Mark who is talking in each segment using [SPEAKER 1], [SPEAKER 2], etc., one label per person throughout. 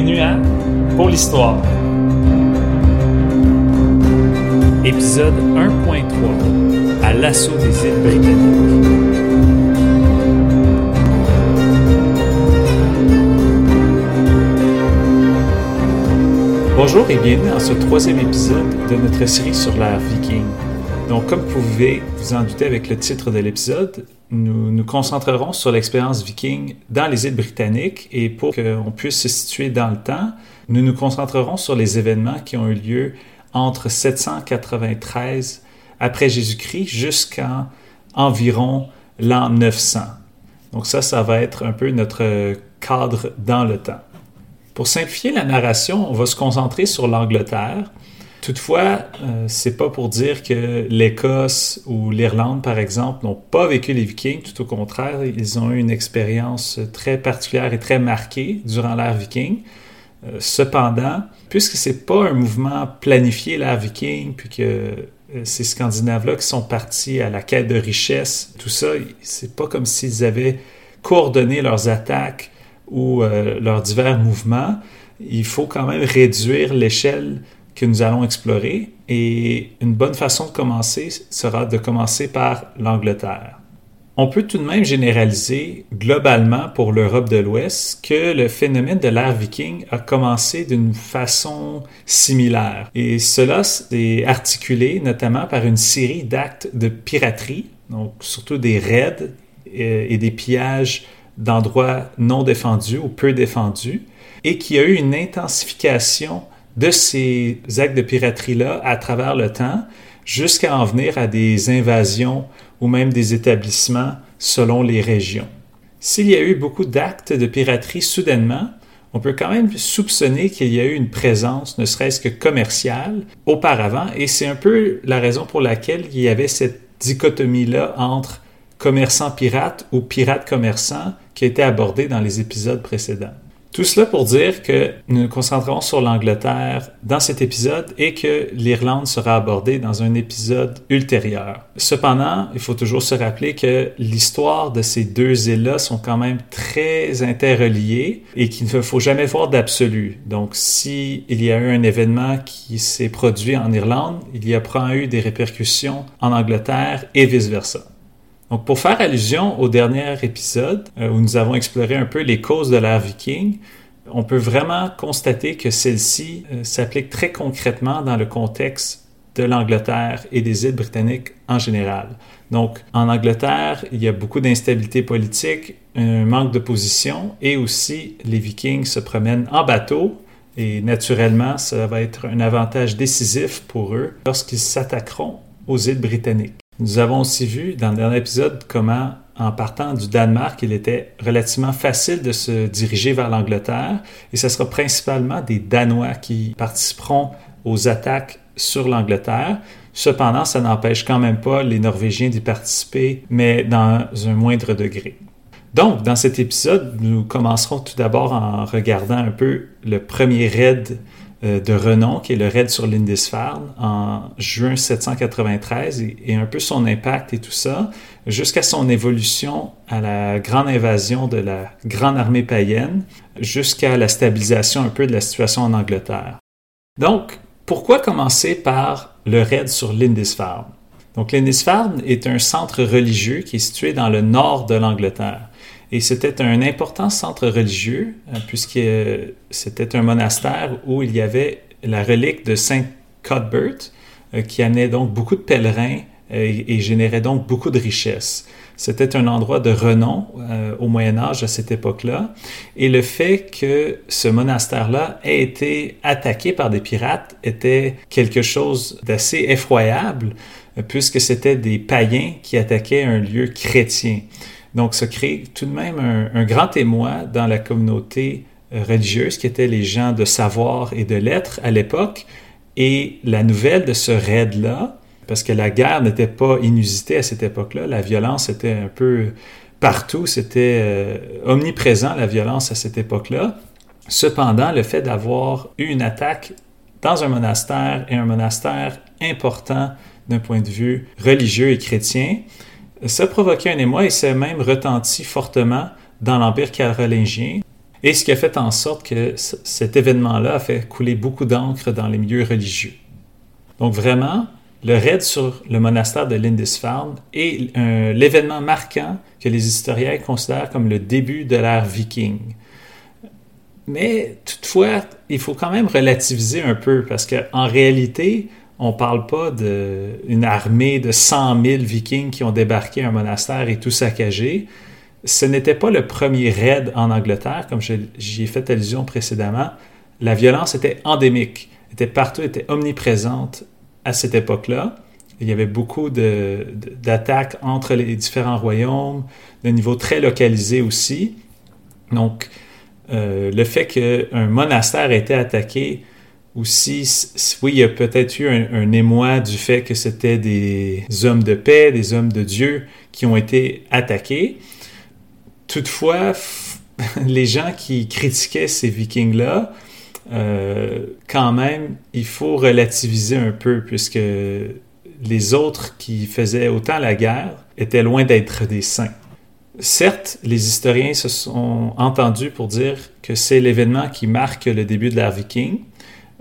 [SPEAKER 1] Bienvenue à Pour l'Histoire. Épisode 1.3 À l'assaut des îles britanniques. Bonjour et bienvenue dans ce troisième épisode de notre série sur l'ère viking. Donc, comme vous pouvez vous en douter avec le titre de l'épisode, nous nous concentrerons sur l'expérience viking dans les îles britanniques et pour qu'on puisse se situer dans le temps, nous nous concentrerons sur les événements qui ont eu lieu entre 793 après Jésus-Christ jusqu'en environ l'an 900. Donc ça, ça va être un peu notre cadre dans le temps. Pour simplifier la narration, on va se concentrer sur l'Angleterre Toutefois, euh, c'est pas pour dire que l'Écosse ou l'Irlande, par exemple, n'ont pas vécu les Vikings. Tout au contraire, ils ont eu une expérience très particulière et très marquée durant l'ère viking. Euh, cependant, puisque c'est pas un mouvement planifié l'ère viking, puis que euh, ces Scandinaves-là qui sont partis à la quête de richesse, tout ça, c'est pas comme s'ils avaient coordonné leurs attaques ou leurs divers mouvements. Il faut quand même réduire l'échelle que nous allons explorer et une bonne façon de commencer sera de commencer par l'Angleterre. On peut tout de même généraliser globalement pour l'Europe de l'Ouest que le phénomène de l'ère viking a commencé d'une façon similaire. Et cela s'est articulé notamment par une série d'actes de piraterie, donc surtout des raids euh, et des pillages d'endroits non défendus ou peu défendus, et qui a eu une intensification de ces actes de piraterie-là à travers le temps, jusqu'à en venir à des invasions ou même des établissements selon les régions. S'il y a eu beaucoup d'actes de piraterie soudainement, on peut quand même soupçonner qu'il y a eu une présence, ne serait-ce que commerciale, auparavant, et c'est un peu la raison pour laquelle il y avait cette dichotomie-là entre commerçants pirates ou pirates commerçants qui a été abordée dans les épisodes précédents. Tout cela pour dire que nous nous concentrerons sur l'Angleterre dans cet épisode et que l'Irlande sera abordée dans un épisode ultérieur. Cependant, il faut toujours se rappeler que l'histoire de ces deux îles-là sont quand même très interreliées et qu'il ne faut jamais voir d'absolu. Donc, s'il y a eu un événement qui s'est produit en Irlande, il y a eu des répercussions en Angleterre et vice-versa. Donc, pour faire allusion au dernier épisode euh, où nous avons exploré un peu les causes de l'ère viking, on peut vraiment constater que celle-ci euh, s'applique très concrètement dans le contexte de l'Angleterre et des îles britanniques en général. Donc, en Angleterre, il y a beaucoup d'instabilité politique, un manque de position et aussi les Vikings se promènent en bateau et naturellement, ça va être un avantage décisif pour eux lorsqu'ils s'attaqueront aux îles britanniques. Nous avons aussi vu dans le dernier épisode comment, en partant du Danemark, il était relativement facile de se diriger vers l'Angleterre et ce sera principalement des Danois qui participeront aux attaques sur l'Angleterre. Cependant, ça n'empêche quand même pas les Norvégiens d'y participer, mais dans un moindre degré. Donc, dans cet épisode, nous commencerons tout d'abord en regardant un peu le premier raid de renom, qui est le raid sur Lindisfarne en juin 793 et, un peu son impact et tout ça, jusqu'à son évolution à la grande invasion de la grande armée païenne, jusqu'à la stabilisation un peu de la situation en Angleterre. Donc, pourquoi commencer par le raid sur Lindisfarne? Donc, Lindisfarne est un centre religieux qui est situé dans le nord de l'Angleterre. Et c'était un important centre religieux, euh, puisque c'était un monastère où il y avait la relique de Saint Cuthbert, euh, qui amenait donc beaucoup de pèlerins euh, et, générait donc beaucoup de richesses. C'était un endroit de renom au Moyen Âge à cette époque-là. Et le fait que ce monastère-là ait été attaqué par des pirates était quelque chose d'assez effroyable, puisque c'était des païens qui attaquaient un lieu chrétien. Donc, se crée tout de même un, grand témoin dans la communauté euh, religieuse qui étaient les gens de savoir et de lettres à l'époque. Et la nouvelle de ce raid-là, parce que la guerre n'était pas inusitée à cette époque-là, la violence était un peu partout, c'était euh, omniprésent la violence à cette époque-là. Cependant, le fait d'avoir eu une attaque dans un monastère et un monastère important d'un point de vue religieux et chrétien, ça provoquait un émoi et s'est même retenti fortement dans l'Empire carolingien. et ce qui a fait en sorte que cet événement-là a fait couler beaucoup d'encre dans les milieux religieux. Donc vraiment, le raid sur le monastère de Lindisfarne est l'événement marquant que les historiens considèrent comme le début de l'ère viking. Mais toutefois, il faut quand même relativiser un peu parce qu'en réalité, on parle pas d'une armée de 100 000 vikings qui ont débarqué un monastère et tout saccagé. Ce n'était pas le premier raid en Angleterre, comme j'y ai fait allusion précédemment. La violence était endémique, était partout, était omniprésente à cette époque-là. Il y avait beaucoup d'attaques entre les différents royaumes, de niveau très localisé aussi. Donc, euh, le fait qu'un monastère ait été attaqué aussi, oui, il y a peut-être eu un, émoi du fait que c'était des hommes de paix, des hommes de Dieu qui ont été attaqués. Toutefois, les gens qui critiquaient ces vikings-là, euh, quand même, il faut relativiser un peu puisque les autres qui faisaient autant la guerre étaient loin d'être des saints. Certes, les historiens se sont entendus pour dire que c'est l'événement qui marque le début de l'ère viking,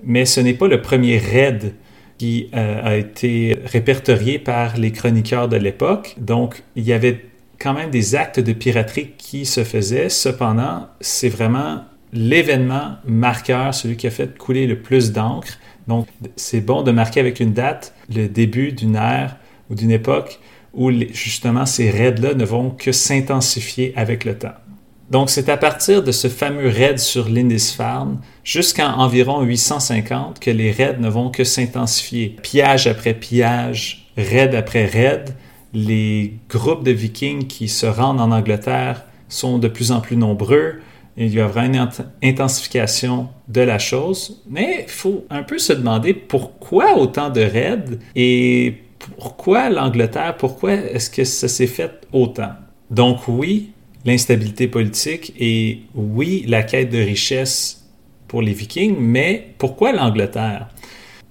[SPEAKER 1] mais ce n'est pas le premier raid qui euh, a été répertorié par les chroniqueurs de l'époque. Donc, il y avait quand même des actes de piraterie qui se faisaient. Cependant, c'est vraiment l'événement marqueur, celui qui a fait couler le plus d'encre. Donc, c'est bon de marquer avec une date le début d'une ère ou d'une époque où justement ces raids-là ne vont que s'intensifier avec le temps. Donc, c'est à partir de ce fameux raid sur Lindisfarne jusqu'en environ 850 que les raids ne vont que s'intensifier. Pillage après pillage, raid après raid, les groupes de vikings qui se rendent en Angleterre sont de plus en plus nombreux. Il y a vraiment une intensification de la chose. Mais il faut un peu se demander pourquoi autant de raids et pourquoi l'Angleterre, pourquoi est-ce que ça s'est fait autant? Donc oui, l'instabilité politique et oui, la quête de richesse pour les Vikings, mais pourquoi l'Angleterre?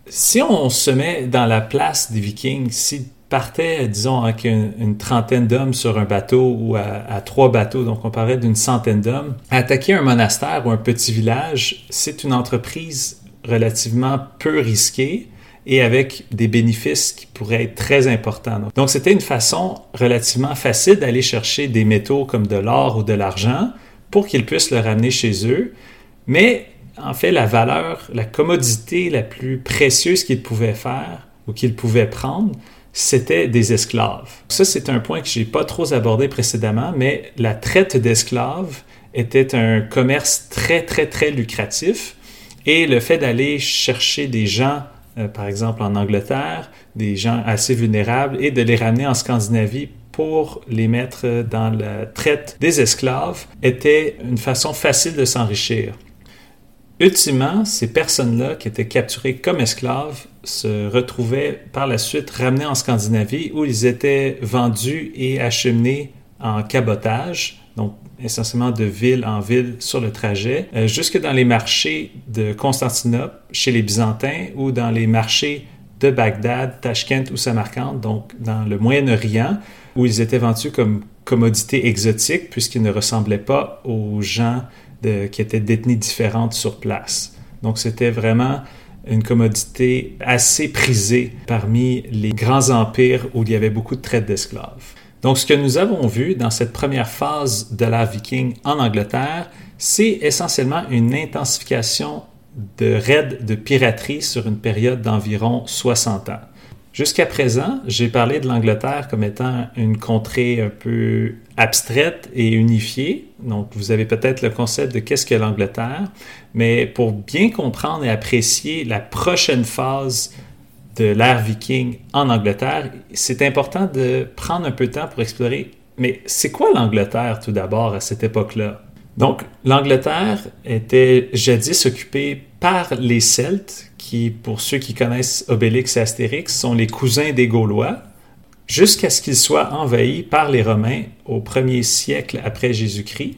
[SPEAKER 1] Si on se met dans la place des Vikings, s'ils partaient, disons, avec une, trentaine d'hommes sur un bateau ou à, trois bateaux, donc on parlait d'une centaine d'hommes, attaquer un monastère ou un petit village, c'est une entreprise relativement peu risquée et avec des bénéfices qui pourraient être très importants. Donc, c'était une façon relativement facile d'aller chercher des métaux comme de l'or ou de l'argent pour qu'ils puissent le ramener chez eux. Mais en fait, la valeur, la commodité la plus précieuse qu'ils pouvaient faire ou qu'ils pouvaient prendre, c'était des esclaves. Ça, c'est un point que je n'ai pas trop abordé précédemment, mais la traite d'esclaves était un commerce très, très, très lucratif. Et le fait d'aller chercher des gens euh, par exemple en Angleterre, des gens assez vulnérables, et de les ramener en Scandinavie pour les mettre dans la traite des esclaves était une façon facile de s'enrichir. Ultimement, ces personnes-là qui étaient capturées comme esclaves se retrouvaient par la suite ramenées en Scandinavie où ils étaient vendus et acheminés en cabotage, donc essentiellement de ville en ville sur le trajet, euh, jusque dans les marchés de Constantinople chez les Byzantins ou dans les marchés de Bagdad, Tashkent ou Samarkand, donc dans le Moyen-Orient, où ils étaient vendus comme commodités exotiques puisqu'ils ne ressemblaient pas aux gens qui étaient détenus différentes sur place. Donc c'était vraiment une commodité assez prisée parmi les grands empires où il y avait beaucoup de traite d'esclaves. Donc, ce que nous avons vu dans cette première phase de la viking en Angleterre, c'est essentiellement une intensification de raids de piraterie sur une période d'environ 60 ans. Jusqu'à présent, j'ai parlé de l'Angleterre comme étant une contrée un peu abstraite et unifiée. Donc, vous avez peut-être le concept de qu'est-ce que l'Angleterre, mais pour bien comprendre et apprécier la prochaine phase de l'ère viking en Angleterre, c'est important de prendre un peu de temps pour explorer, mais c'est quoi l'Angleterre tout d'abord à cette époque-là? Donc, l'Angleterre était jadis occupée par les Celtes, qui, pour ceux qui connaissent Obélix et Astérix, sont les cousins des Gaulois, jusqu'à ce qu'ils soient envahis par les Romains au premier siècle après Jésus-Christ.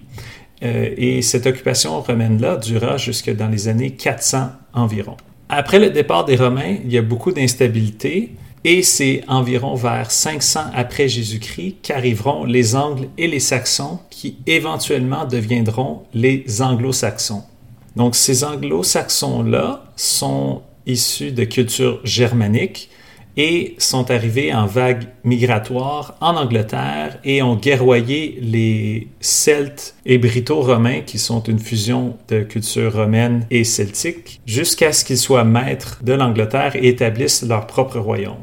[SPEAKER 1] Euh, et cette occupation romaine-là dura jusque dans les années 400 environ. Après le départ des Romains, il y a beaucoup d'instabilité Et c'est environ vers 500 après Jésus-Christ qu'arriveront les Angles et les Saxons qui éventuellement deviendront les Anglo-Saxons. Donc ces Anglo-Saxons-là sont issus de culture germanique et sont arrivés en vague migratoire en Angleterre et ont guerroyé les Celtes et Brito-Romains, qui sont une fusion de culture romaine et celtique, jusqu'à ce qu'ils soient maîtres de l'Angleterre et établissent leur propre royaume.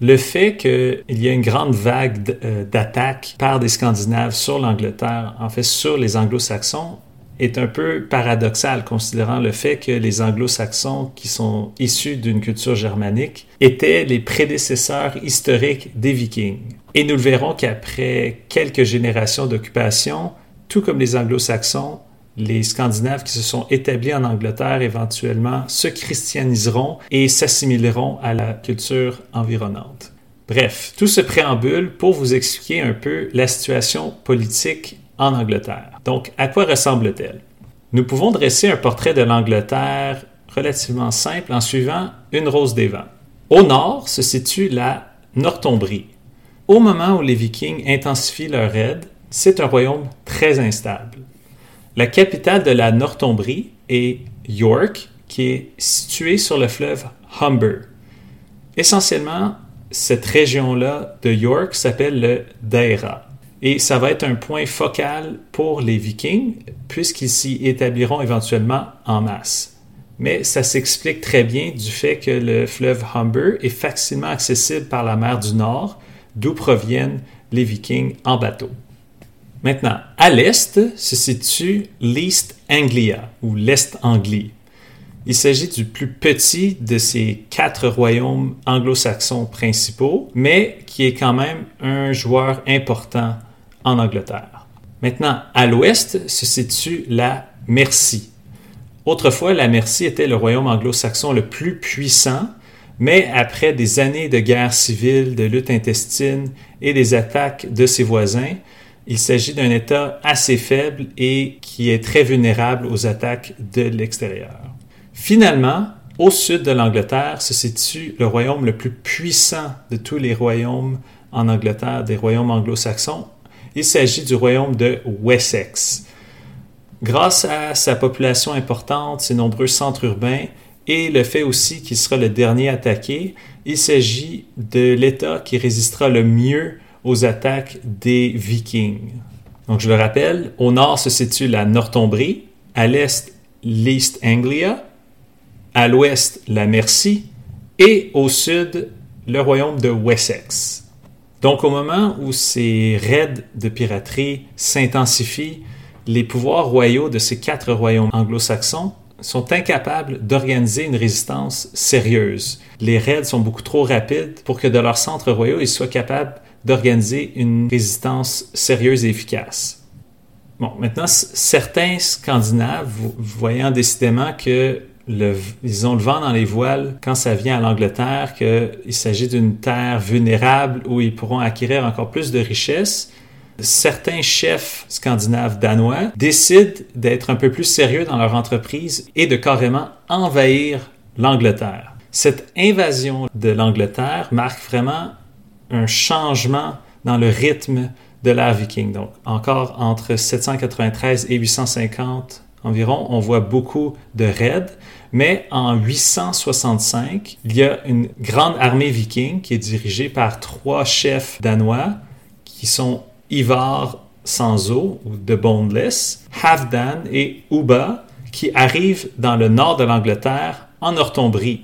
[SPEAKER 1] Le fait qu'il y ait une grande vague euh, d'attaques par des Scandinaves sur l'Angleterre, en fait sur les Anglo-Saxons, est un peu paradoxal considérant le fait que les anglo-saxons qui sont issus d'une culture germanique étaient les prédécesseurs historiques des vikings. Et nous le verrons qu'après quelques générations d'occupation, tout comme les anglo-saxons, les Scandinaves qui se sont établis en Angleterre éventuellement se christianiseront et s'assimileront à la culture environnante. Bref, tout ce préambule pour vous expliquer un peu la situation politique en Angleterre. Donc, à quoi ressemble-t-elle? Nous pouvons dresser un portrait de l'Angleterre relativement simple en suivant une rose des vents. Au nord se situe la Northumbrie. Au moment où les Vikings intensifient leur raid, c'est un royaume très instable. La capitale de la Northumbrie est York, qui est située sur le fleuve Humber. Essentiellement, cette région-là de York s'appelle le Daïra. Et ça va être un point focal pour les Vikings, puisqu'ils s'y établiront éventuellement en masse. Mais ça s'explique très bien du fait que le fleuve Humber est facilement accessible par la mer du Nord, d'où proviennent les Vikings en bateau. Maintenant, à l'est se situe l'East Anglia ou l'Est Anglie. Il s'agit du plus petit de ces quatre royaumes anglo-saxons principaux, mais qui est quand même un joueur important en Angleterre. Maintenant, à l'ouest se situe la Mercie. Autrefois, la Mercie était le royaume anglo-saxon le plus puissant, mais après des années de guerre civile, de lutte intestine et des attaques de ses voisins, il s'agit d'un État assez faible et qui est très vulnérable aux attaques de l'extérieur. Finalement, au sud de l'Angleterre se situe le royaume le plus puissant de tous les royaumes en Angleterre, des royaumes anglo-saxons, il s'agit du royaume de Wessex. Grâce à sa population importante, ses nombreux centres urbains et le fait aussi qu'il sera le dernier attaqué, il s'agit de l'État qui résistera le mieux aux attaques des Vikings. Donc je le rappelle, au nord se situe la Northumbrie, à l'est l'East Anglia, à l'ouest la Mercie et au sud le royaume de Wessex. Donc au moment où ces raids de piraterie s'intensifient, les pouvoirs royaux de ces quatre royaumes anglo-saxons sont incapables d'organiser une résistance sérieuse. Les raids sont beaucoup trop rapides pour que de leurs centres royaux, ils soient capables d'organiser une résistance sérieuse et efficace. Bon, maintenant, certains Scandinaves, voyant décidément que ils ont le vent dans les voiles quand ça vient à l'Angleterre, qu'il s'agit d'une terre vulnérable où ils pourront acquérir encore plus de richesses. Certains chefs scandinaves danois décident d'être un peu plus sérieux dans leur entreprise et de carrément envahir l'Angleterre. Cette invasion de l'Angleterre marque vraiment un changement dans le rythme de l'ère viking. Donc, encore entre 793 et 850 environ, on voit beaucoup de raids. Mais en 865, il y a une grande armée viking qui est dirigée par trois chefs danois qui sont Ivar Sanzo ou The Boneless, Halfdan et Uba qui arrivent dans le nord de l'Angleterre en Northumbrie.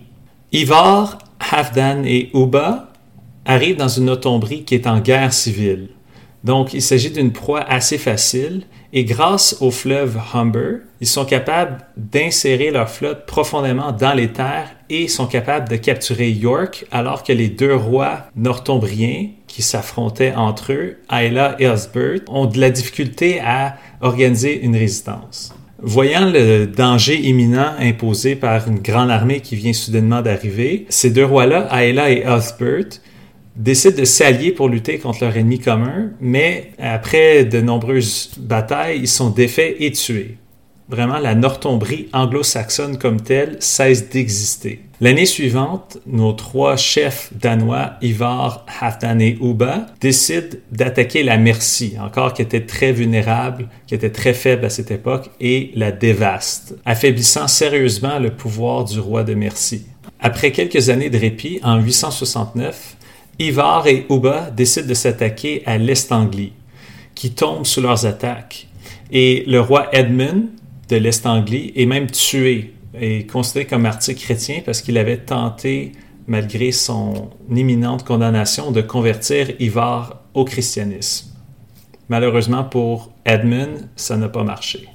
[SPEAKER 1] Ivar, Halfdan et Uba arrivent dans une Northumbrie qui est en guerre civile. Donc, il s'agit d'une proie assez facile et grâce au fleuve Humber, ils sont capables d'insérer leur flotte profondément dans les terres et sont capables de capturer York alors que les deux rois northumbriens qui s'affrontaient entre eux, Ayla et Osbert, ont de la difficulté à organiser une résistance. Voyant le danger imminent imposé par une grande armée qui vient soudainement d'arriver, ces deux rois-là, Ayla et Osbert, décident de s'allier pour lutter contre leur ennemi commun, mais après de nombreuses batailles, ils sont défaits et tués. vraiment la Northumbrie anglo-saxonne comme telle cesse d'exister. L'année suivante, nos trois chefs danois, Ivar, Halfdan et Uba, décident d'attaquer la Mercie, encore qui était très vulnérable, qui était très faible à cette époque, et la dévastent, affaiblissant sérieusement le pouvoir du roi de Mercie. Après quelques années de répit, en 869, Ivar et Uba décident de s'attaquer à l'Est-Anglie, qui tombe sous leurs attaques. Et le roi Edmund de l'Est-Anglie est même tué et considéré comme martyr chrétien parce qu'il avait tenté, malgré son imminente condamnation, de convertir Ivar au christianisme. Malheureusement pour Edmund, ça n'a pas marché.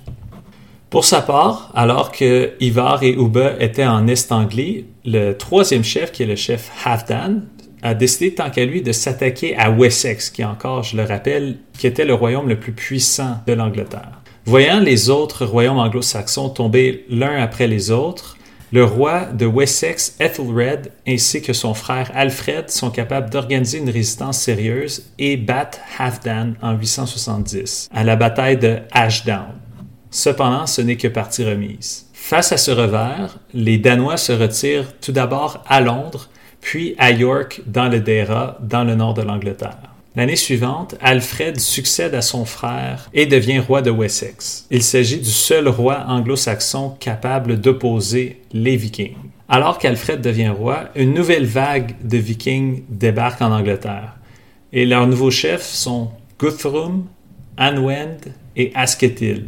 [SPEAKER 1] Pour sa part, alors que Ivar et Uba étaient en Est-Anglie, le troisième chef, qui est le chef Halfdan, a décidé tant qu'à lui de s'attaquer à Wessex, qui encore, je le rappelle, était le royaume le plus puissant de l'Angleterre. Voyant les autres royaumes anglo-saxons tomber l'un après les autres, le roi de Wessex, Ethelred, ainsi que son frère Alfred sont capables d'organiser une résistance sérieuse et battent Halfdan en 870 à la bataille de Ashdown. Cependant, ce n'est que partie remise. Face à ce revers, les Danois se retirent tout d'abord à Londres puis à York dans le Dera, dans le nord de l'Angleterre. L'année suivante, Alfred succède à son frère et devient roi de Wessex. Il s'agit du seul roi anglo-saxon capable d'opposer les Vikings. Alors qu'Alfred devient roi, une nouvelle vague de Vikings débarque en Angleterre. Et leurs nouveaux chefs sont Guthrum, Anwend et Asketil.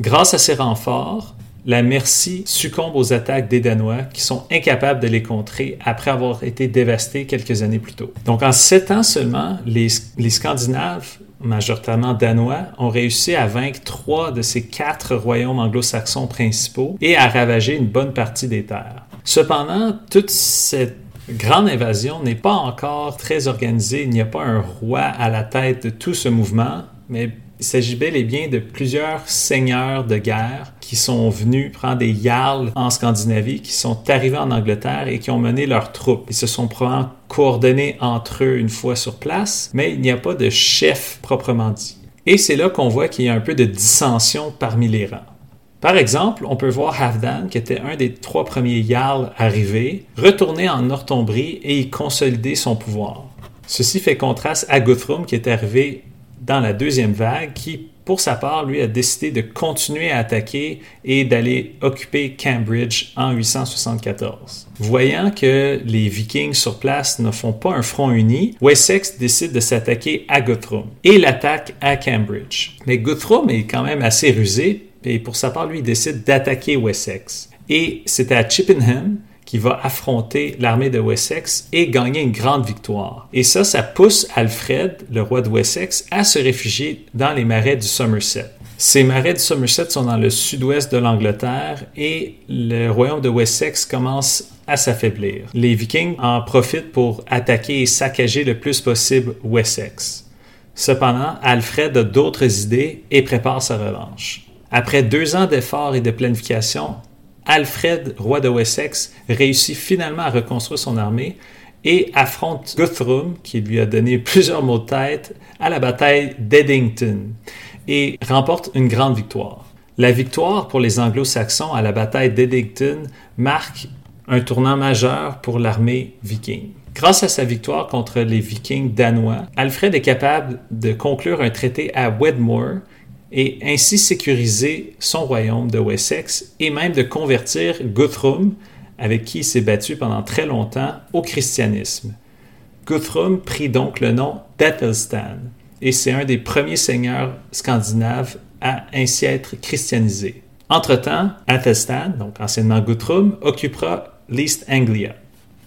[SPEAKER 1] Grâce à ces renforts, la Mercie succombe aux attaques des Danois qui sont incapables de les contrer après avoir été dévastés quelques années plus tôt. Donc en sept ans seulement, les, Scandinaves majoritairement danois, ont réussi à vaincre trois de ces quatre royaumes anglo-saxons principaux et à ravager une bonne partie des terres. Cependant, toute cette grande invasion n'est pas encore très organisée. Il n'y a pas un roi à la tête de tout ce mouvement, mais s'agit bel et bien de plusieurs seigneurs de guerre qui sont venus prendre des jarls en Scandinavie, qui sont arrivés en Angleterre et qui ont mené leurs troupes. Ils se sont probablement coordonnés entre eux une fois sur place, mais il n'y a pas de chef proprement dit. Et c'est là qu'on voit qu'il y a un peu de dissension parmi les rangs. Par exemple, on peut voir Halfdan, qui était un des trois premiers jarls arrivés, retourner en Northumbrie et y consolider son pouvoir. Ceci fait contraste à Guthrum, qui est arrivé dans la deuxième vague qui, pour sa part, lui a décidé de continuer à attaquer et d'aller occuper Cambridge en 874. Voyant que les Vikings sur place ne font pas un front uni, Wessex décide de s'attaquer à Guthrum et l'attaque à Cambridge. Mais Guthrum est quand même assez rusé et pour sa part, lui, décide d'attaquer Wessex. Et c'est à Chippenham qui va affronter l'armée de Wessex et gagner une grande victoire. Et ça, ça pousse Alfred, le roi de Wessex, à se réfugier dans les marais du Somerset. Ces marais du Somerset sont dans le sud-ouest de l'Angleterre et le royaume de Wessex commence à s'affaiblir. Les Vikings en profitent pour attaquer et saccager le plus possible Wessex. Cependant, Alfred a d'autres idées et prépare sa revanche. Après deux ans d'efforts et de planification, Alfred, roi de Wessex, réussit finalement à reconstruire son armée et affronte Guthrum, qui lui a donné plusieurs mots de tête, à la bataille d'Eddington et remporte une grande victoire. La victoire pour les anglo-saxons à la bataille d'Eddington marque un tournant majeur pour l'armée viking. Grâce à sa victoire contre les vikings danois, Alfred est capable de conclure un traité à Wedmore et ainsi sécuriser son royaume de Wessex et même de convertir Guthrum, avec qui il s'est battu pendant très longtemps, au christianisme. Guthrum prit donc le nom d'Athelstan et c'est un des premiers seigneurs scandinaves à ainsi être christianisé. Entre-temps, Athelstan, donc anciennement Guthrum, occupera l'East Anglia.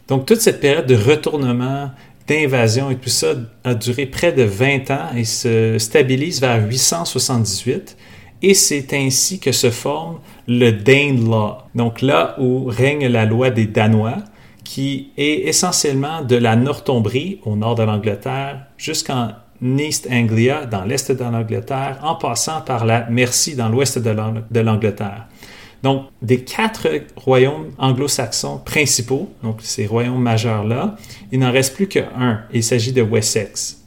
[SPEAKER 1] Donc toute cette période de retournement d'invasion et tout ça a duré près de 20 ans et se stabilise vers 878. Et c'est ainsi que se forme le Danelaw, donc là où règne la loi des Danois, qui est essentiellement de la Northumbrie, au nord de l'Angleterre, jusqu'en East Anglia, dans l'est de l'Angleterre, en passant par la Mercie, dans l'ouest de l'Angleterre. Donc, des quatre royaumes anglo-saxons principaux, donc ces royaumes majeurs-là, il n'en reste plus qu'un. Il s'agit de Wessex.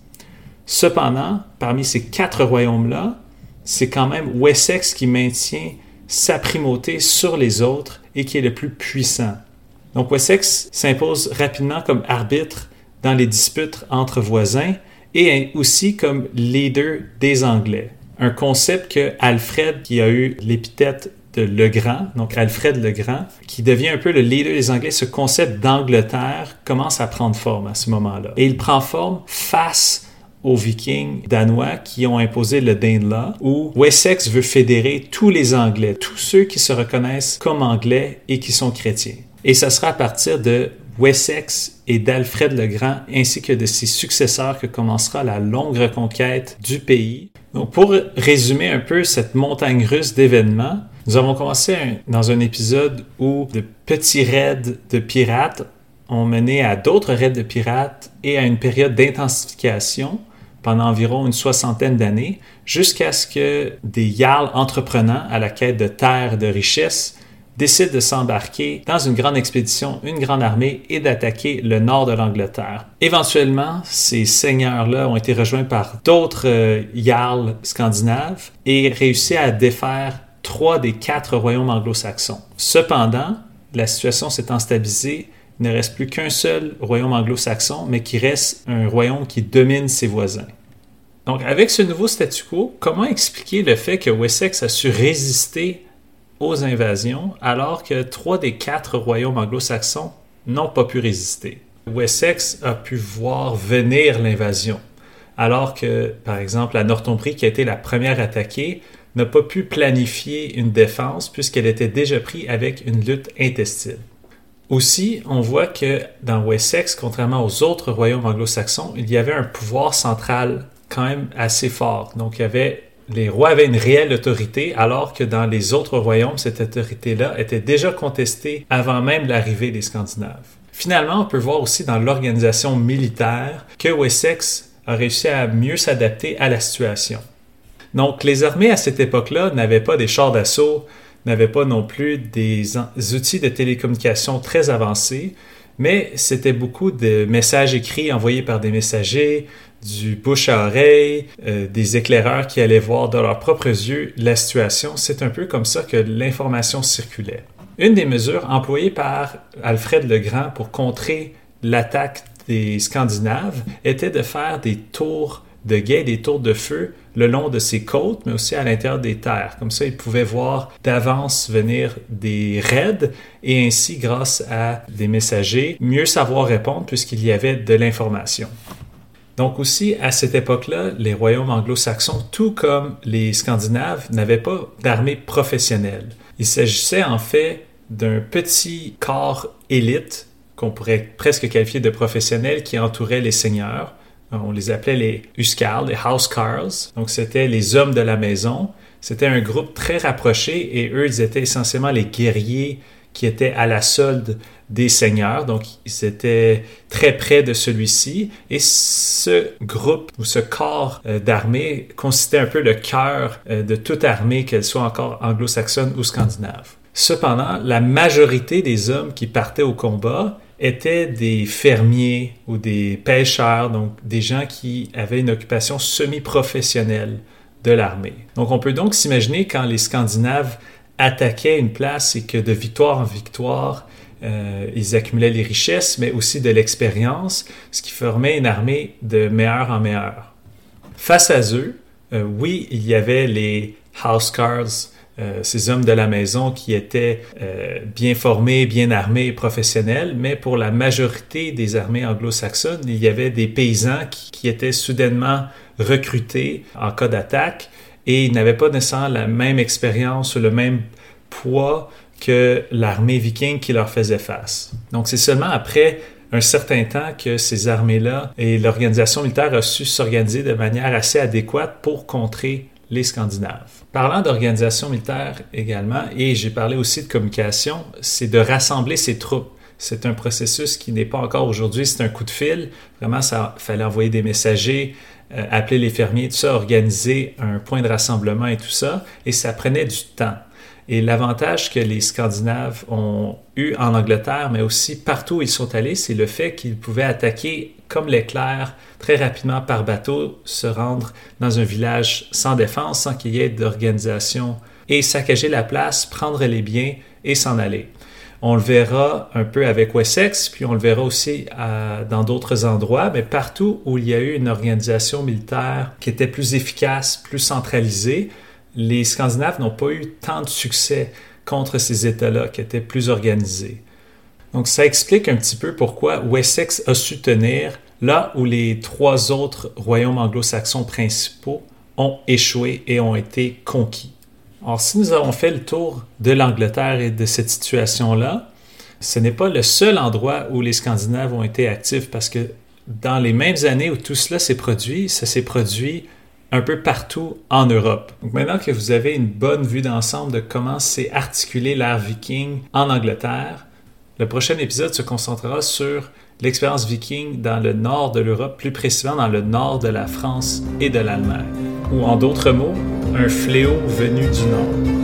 [SPEAKER 1] Cependant, parmi ces quatre royaumes-là, c'est quand même Wessex qui maintient sa primauté sur les autres et qui est le plus puissant. Donc Wessex s'impose rapidement comme arbitre dans les disputes entre voisins et aussi comme leader des Anglais. Un concept que Alfred, qui a eu l'épithète de Le Grand, donc Alfred le Grand, qui devient un peu le leader des Anglais, ce concept d'Angleterre commence à prendre forme à ce moment-là. Et il prend forme face aux Vikings danois qui ont imposé le Danelaw, où Wessex veut fédérer tous les Anglais, tous ceux qui se reconnaissent comme Anglais et qui sont chrétiens. Et ce sera à partir de Wessex et d'Alfred le Grand, ainsi que de ses successeurs, que commencera la longue reconquête du pays. Donc, pour résumer un peu cette montagne russe d'événements, nous avons commencé dans un épisode où de petits raids de pirates ont mené à d'autres raids de pirates et à une période d'intensification pendant environ une soixantaine d'années, jusqu'à ce que des Jarls entreprenants à la quête de terre et de richesses décident de s'embarquer dans une grande expédition, une grande armée et d'attaquer le nord de l'Angleterre. Éventuellement, ces seigneurs-là ont été rejoints par d'autres euh, scandinaves et réussi à défaire trois des quatre royaumes anglo-saxons. Cependant, la situation s'étant stabilisée, il ne reste plus qu'un seul royaume anglo-saxon, mais qui reste un royaume qui domine ses voisins. Donc, avec ce nouveau statu quo, comment expliquer le fait que Wessex a su résister aux invasions alors que trois des quatre royaumes anglo-saxons n'ont pas pu résister? Wessex a pu voir venir l'invasion, alors que, par exemple, la Northumbrie, qui a été la première attaquée, n'a pas pu planifier une défense puisqu'elle était déjà prise avec une lutte intestine. Aussi, on voit que dans Wessex, contrairement aux autres royaumes anglo-saxons, il y avait un pouvoir central quand même assez fort. Donc, les rois avaient une réelle autorité, alors que dans les autres royaumes, cette autorité-là était déjà contestée avant même l'arrivée des Scandinaves. Finalement, on peut voir aussi dans l'organisation militaire que Wessex a réussi à mieux s'adapter à la situation. Donc, les armées à cette époque-là n'avaient pas des chars d'assaut, n'avaient pas non plus des outils de télécommunication très avancés, mais c'était beaucoup de messages écrits envoyés par des messagers, du bouche à oreille, euh, des éclaireurs qui allaient voir de leurs propres yeux la situation. C'est un peu comme ça que l'information circulait. Une des mesures employées par Alfred le Grand pour contrer l'attaque des Scandinaves était de faire des tours de guet, des tours de feu le long de ses côtes, mais aussi à l'intérieur des terres. Comme ça, il pouvait voir d'avance venir des raids et ainsi, grâce à des messagers, mieux savoir répondre puisqu'il y avait de l'information. Donc aussi, à cette époque-là, les royaumes anglo-saxons, tout comme les Scandinaves, n'avaient pas d'armée professionnelle. Il s'agissait en fait d'un petit corps élite qu'on pourrait presque qualifier de professionnel qui entourait les seigneurs on les appelait les Huscarls, les Housecarls. Donc, c'était les hommes de la maison. C'était un groupe très rapproché et eux, ils étaient essentiellement les guerriers qui étaient à la solde des seigneurs. Donc, ils étaient très près de celui-ci. Et ce groupe ou ce corps euh, d'armée constituait un peu le cœur euh, de toute armée, qu'elle soit encore anglo-saxonne ou scandinave. Cependant, la majorité des hommes qui partaient au combat étaient des fermiers ou des pêcheurs, donc des gens qui avaient une occupation semi-professionnelle de l'armée. Donc on peut donc s'imaginer quand les Scandinaves attaquaient une place et que de victoire en victoire, euh, ils accumulaient les richesses, mais aussi de l'expérience, ce qui formait une armée de meilleur en meilleur. Face à eux, euh, oui, il y avait les housecarls, euh, ces hommes de la maison qui étaient euh, bien formés, bien armés et professionnels, mais pour la majorité des armées anglo-saxonnes, il y avait des paysans qui, étaient soudainement recrutés en cas d'attaque et ils n'avaient pas nécessairement la même expérience ou le même poids que l'armée viking qui leur faisait face. Donc c'est seulement après un certain temps que ces armées-là et l'organisation militaire a su s'organiser de manière assez adéquate pour contrer les Scandinaves. Parlant d'organisation militaire également, et j'ai parlé aussi de communication, c'est de rassembler ses troupes. C'est un processus qui n'est pas encore aujourd'hui, c'est un coup de fil. Vraiment, ça fallait envoyer des messagers, euh, appeler les fermiers, tout ça, organiser un point de rassemblement et tout ça, et ça prenait du temps. Et l'avantage que les Scandinaves ont eu en Angleterre, mais aussi partout où ils sont allés, c'est le fait qu'ils pouvaient attaquer comme l'éclair très rapidement par bateau, se rendre dans un village sans défense, sans qu'il y ait d'organisation et saccager la place, prendre les biens et s'en aller. On le verra un peu avec Wessex, puis on le verra aussi dans d'autres endroits, mais partout où il y a eu une organisation militaire qui était plus efficace, plus centralisée, les Scandinaves n'ont pas eu tant de succès contre ces États-là qui étaient plus organisés. Donc ça explique un petit peu pourquoi Wessex a su tenir là où les trois autres royaumes anglo-saxons principaux ont échoué et ont été conquis. Alors, si nous avons fait le tour de l'Angleterre et de cette situation-là, ce n'est pas le seul endroit où les Scandinaves ont été actifs parce que dans les mêmes années où tout cela s'est produit, ça s'est produit un peu partout en Europe. Donc maintenant que vous avez une bonne vue d'ensemble de comment s'est articulé l'ère viking en Angleterre, le prochain épisode se concentrera sur l'expérience viking dans le nord de l'Europe, plus précisément dans le nord de la France et de l'Allemagne ou en d'autres mots, un fléau venu du Nord.